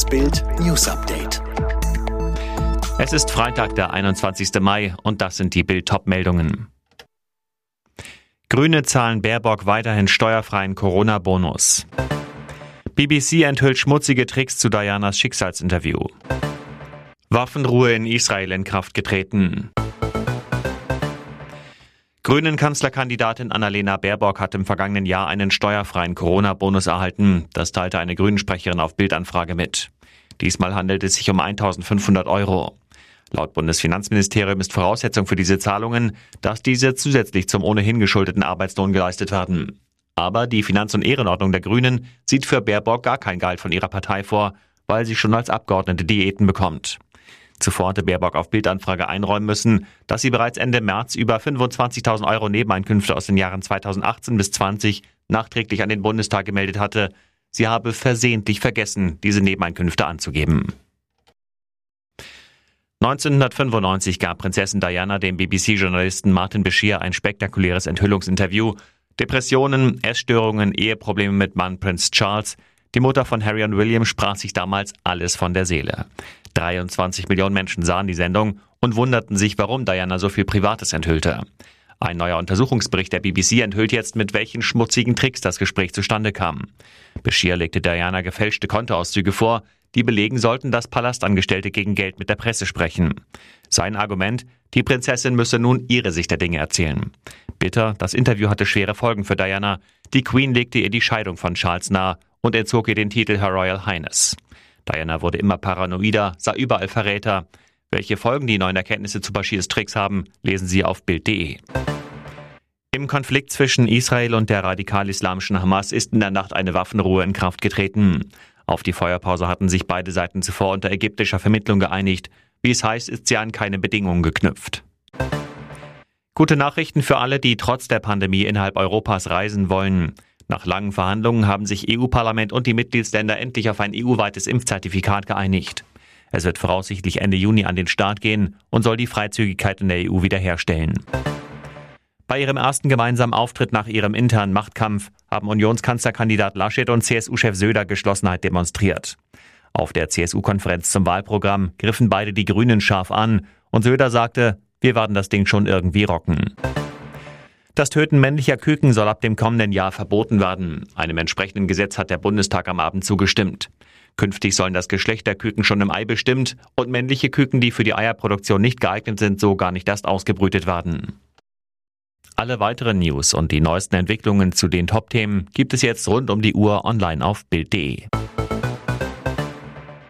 Das Bild News Update. Es ist Freitag, der 21. Mai und das sind die Bild-Top-Meldungen. Grüne zahlen Baerbock weiterhin steuerfreien Corona-Bonus. BBC enthüllt schmutzige Tricks zu Dianas Schicksalsinterview. Waffenruhe in Israel in Kraft getreten. Grünen Kanzlerkandidatin Annalena Baerbock hat im vergangenen Jahr einen steuerfreien Corona-Bonus erhalten. Das teilte eine Grünen-Sprecherin auf Bildanfrage mit. Diesmal handelt es sich um 1500 Euro. Laut Bundesfinanzministerium ist Voraussetzung für diese Zahlungen, dass diese zusätzlich zum ohnehin geschuldeten Arbeitslohn geleistet werden. Aber die Finanz- und Ehrenordnung der Grünen sieht für Baerbock gar kein Gehalt von ihrer Partei vor, weil sie schon als Abgeordnete Diäten bekommt. Zuvor hatte Baerbock auf Bildanfrage einräumen müssen, dass sie bereits Ende März über 25.000 Euro Nebeneinkünfte aus den Jahren 2018 bis 20 nachträglich an den Bundestag gemeldet hatte. Sie habe versehentlich vergessen, diese Nebeneinkünfte anzugeben. 1995 gab Prinzessin Diana dem BBC-Journalisten Martin Bashir ein spektakuläres Enthüllungsinterview. Depressionen, Essstörungen, Eheprobleme mit Mann Prinz Charles. Die Mutter von Harry und William sprach sich damals alles von der Seele. 23 Millionen Menschen sahen die Sendung und wunderten sich, warum Diana so viel Privates enthüllte. Ein neuer Untersuchungsbericht der BBC enthüllt jetzt, mit welchen schmutzigen Tricks das Gespräch zustande kam. Bashir legte Diana gefälschte Kontoauszüge vor, die belegen sollten, dass Palastangestellte gegen Geld mit der Presse sprechen. Sein Argument, die Prinzessin müsse nun ihre Sicht der Dinge erzählen. Bitter, das Interview hatte schwere Folgen für Diana. Die Queen legte ihr die Scheidung von Charles nahe und entzog ihr den Titel Her Royal Highness. Diana wurde immer paranoider, sah überall Verräter. Welche Folgen die neuen Erkenntnisse zu Bashirs Tricks haben, lesen Sie auf Bild.de. Im Konflikt zwischen Israel und der radikal-islamischen Hamas ist in der Nacht eine Waffenruhe in Kraft getreten. Auf die Feuerpause hatten sich beide Seiten zuvor unter ägyptischer Vermittlung geeinigt. Wie es heißt, ist sie an keine Bedingungen geknüpft. Gute Nachrichten für alle, die trotz der Pandemie innerhalb Europas reisen wollen. Nach langen Verhandlungen haben sich EU-Parlament und die Mitgliedsländer endlich auf ein EU-weites Impfzertifikat geeinigt. Es wird voraussichtlich Ende Juni an den Start gehen und soll die Freizügigkeit in der EU wiederherstellen. Bei ihrem ersten gemeinsamen Auftritt nach ihrem internen Machtkampf haben Unionskanzlerkandidat Laschet und CSU-Chef Söder Geschlossenheit demonstriert. Auf der CSU-Konferenz zum Wahlprogramm griffen beide die Grünen scharf an und Söder sagte, wir werden das Ding schon irgendwie rocken. Das Töten männlicher Küken soll ab dem kommenden Jahr verboten werden. Einem entsprechenden Gesetz hat der Bundestag am Abend zugestimmt. Künftig sollen das Geschlecht der Küken schon im Ei bestimmt und männliche Küken, die für die Eierproduktion nicht geeignet sind, so gar nicht erst ausgebrütet werden. Alle weiteren News und die neuesten Entwicklungen zu den Top-Themen gibt es jetzt rund um die Uhr online auf Bild.de.